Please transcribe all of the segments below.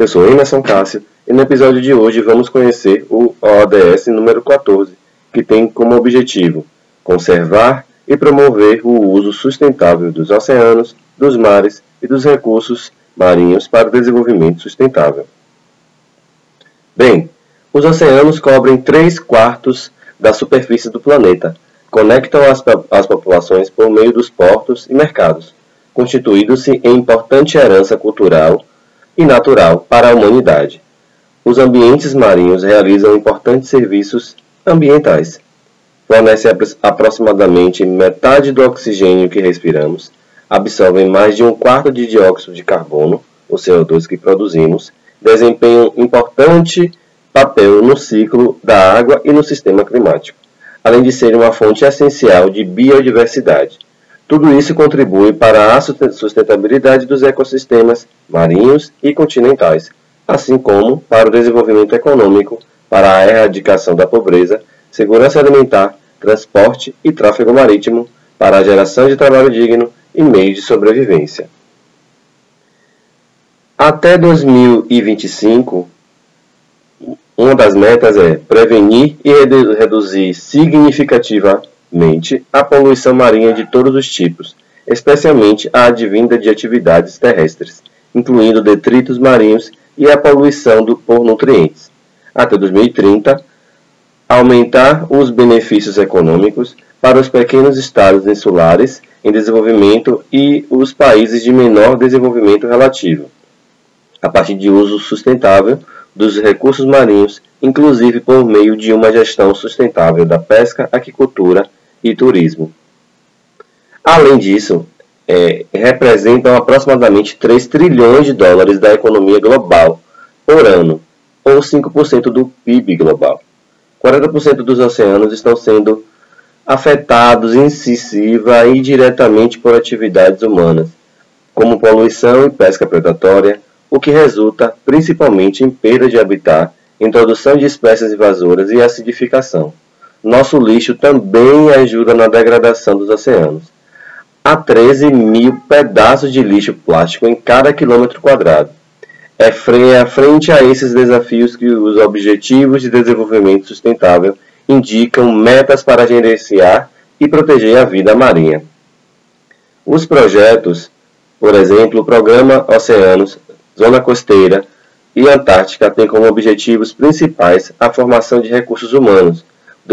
Eu sou Emerson Cássio e no episódio de hoje vamos conhecer o ODS número 14, que tem como objetivo conservar e promover o uso sustentável dos oceanos, dos mares e dos recursos marinhos para o desenvolvimento sustentável. Bem, os oceanos cobrem 3 quartos da superfície do planeta, conectam as, as populações por meio dos portos e mercados, constituindo-se em importante herança cultural e natural para a humanidade. Os ambientes marinhos realizam importantes serviços ambientais. Fornecem aproximadamente metade do oxigênio que respiramos, absorvem mais de um quarto de dióxido de carbono, o CO2 que produzimos, desempenham importante papel no ciclo da água e no sistema climático, além de serem uma fonte essencial de biodiversidade. Tudo isso contribui para a sustentabilidade dos ecossistemas marinhos e continentais, assim como para o desenvolvimento econômico, para a erradicação da pobreza, segurança alimentar, transporte e tráfego marítimo, para a geração de trabalho digno e meios de sobrevivência. Até 2025, uma das metas é prevenir e reduzir significativamente a poluição marinha de todos os tipos, especialmente a advinda de atividades terrestres, incluindo detritos marinhos e a poluição do, por nutrientes. Até 2030, aumentar os benefícios econômicos para os pequenos estados insulares em desenvolvimento e os países de menor desenvolvimento relativo, a partir de uso sustentável dos recursos marinhos, inclusive por meio de uma gestão sustentável da pesca, aquicultura e turismo. Além disso, é, representam aproximadamente 3 trilhões de dólares da economia global por ano, ou 5% do PIB global. 40% dos oceanos estão sendo afetados incisiva e diretamente por atividades humanas, como poluição e pesca predatória, o que resulta principalmente em perda de habitat, introdução de espécies invasoras e acidificação. Nosso lixo também ajuda na degradação dos oceanos. Há 13 mil pedaços de lixo plástico em cada quilômetro quadrado. É frente a esses desafios que os Objetivos de Desenvolvimento Sustentável indicam metas para gerenciar e proteger a vida marinha. Os projetos, por exemplo, o Programa Oceanos, zona costeira e Antártica têm como objetivos principais a formação de recursos humanos,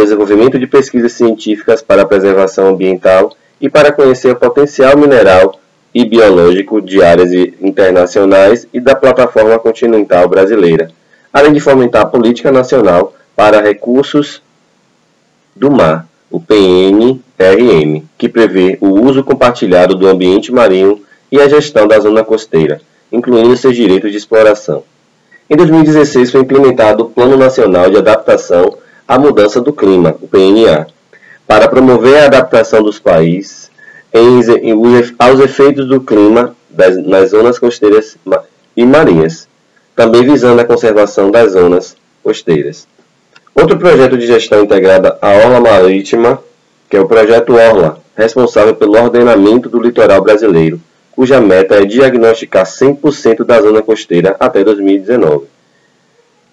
desenvolvimento de pesquisas científicas para a preservação ambiental e para conhecer o potencial mineral e biológico de áreas internacionais e da plataforma continental brasileira, além de fomentar a política nacional para recursos do mar, o PNRM, que prevê o uso compartilhado do ambiente marinho e a gestão da zona costeira, incluindo seus direitos de exploração. Em 2016 foi implementado o Plano Nacional de Adaptação à Mudança do Clima, o PNA, para promover a adaptação dos países aos efeitos do clima nas zonas costeiras e marinhas, também visando a conservação das zonas costeiras. Outro projeto de gestão integrada à Orla Marítima, que é o Projeto Orla, responsável pelo ordenamento do litoral brasileiro, cuja meta é diagnosticar 100% da zona costeira até 2019.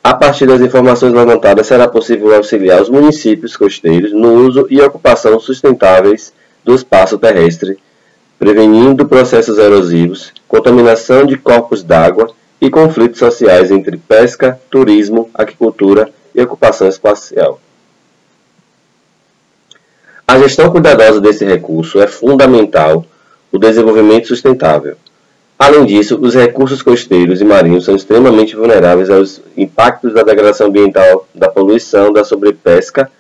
A partir das informações levantadas, será possível auxiliar os municípios costeiros no uso e ocupação sustentáveis do espaço terrestre, prevenindo processos erosivos, contaminação de corpos d'água e conflitos sociais entre pesca, turismo, aquicultura e ocupação espacial. A gestão cuidadosa desse recurso é fundamental o desenvolvimento sustentável. Além disso, os recursos costeiros e marinhos são extremamente vulneráveis aos impactos da degradação ambiental, da poluição, da sobrepesca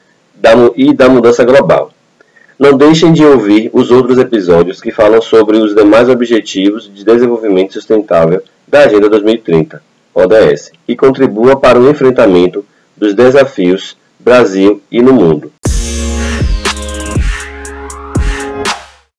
e da mudança global. Não deixem de ouvir os outros episódios que falam sobre os demais Objetivos de Desenvolvimento Sustentável da Agenda 2030, ODS, e contribua para o enfrentamento dos desafios Brasil e no mundo.